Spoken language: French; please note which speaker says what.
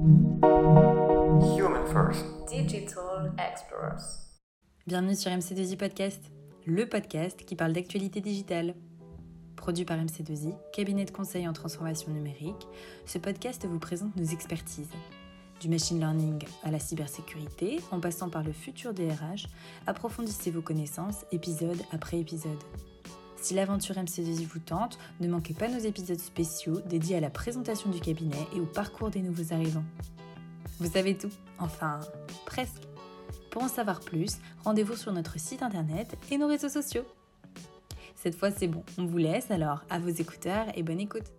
Speaker 1: Human First.
Speaker 2: Digital Explorers.
Speaker 3: Bienvenue sur MC2I Podcast, le podcast qui parle d'actualité digitale. Produit par MC2I, cabinet de conseil en transformation numérique, ce podcast vous présente nos expertises. Du machine learning à la cybersécurité, en passant par le futur DRH, approfondissez vos connaissances épisode après épisode. Si l'aventure MC2I vous tente, ne manquez pas nos épisodes spéciaux dédiés à la présentation du cabinet et au parcours des nouveaux arrivants. Vous savez tout, enfin, presque. Pour en savoir plus, rendez-vous sur notre site internet et nos réseaux sociaux. Cette fois, c'est bon, on vous laisse alors à vos écouteurs et bonne écoute.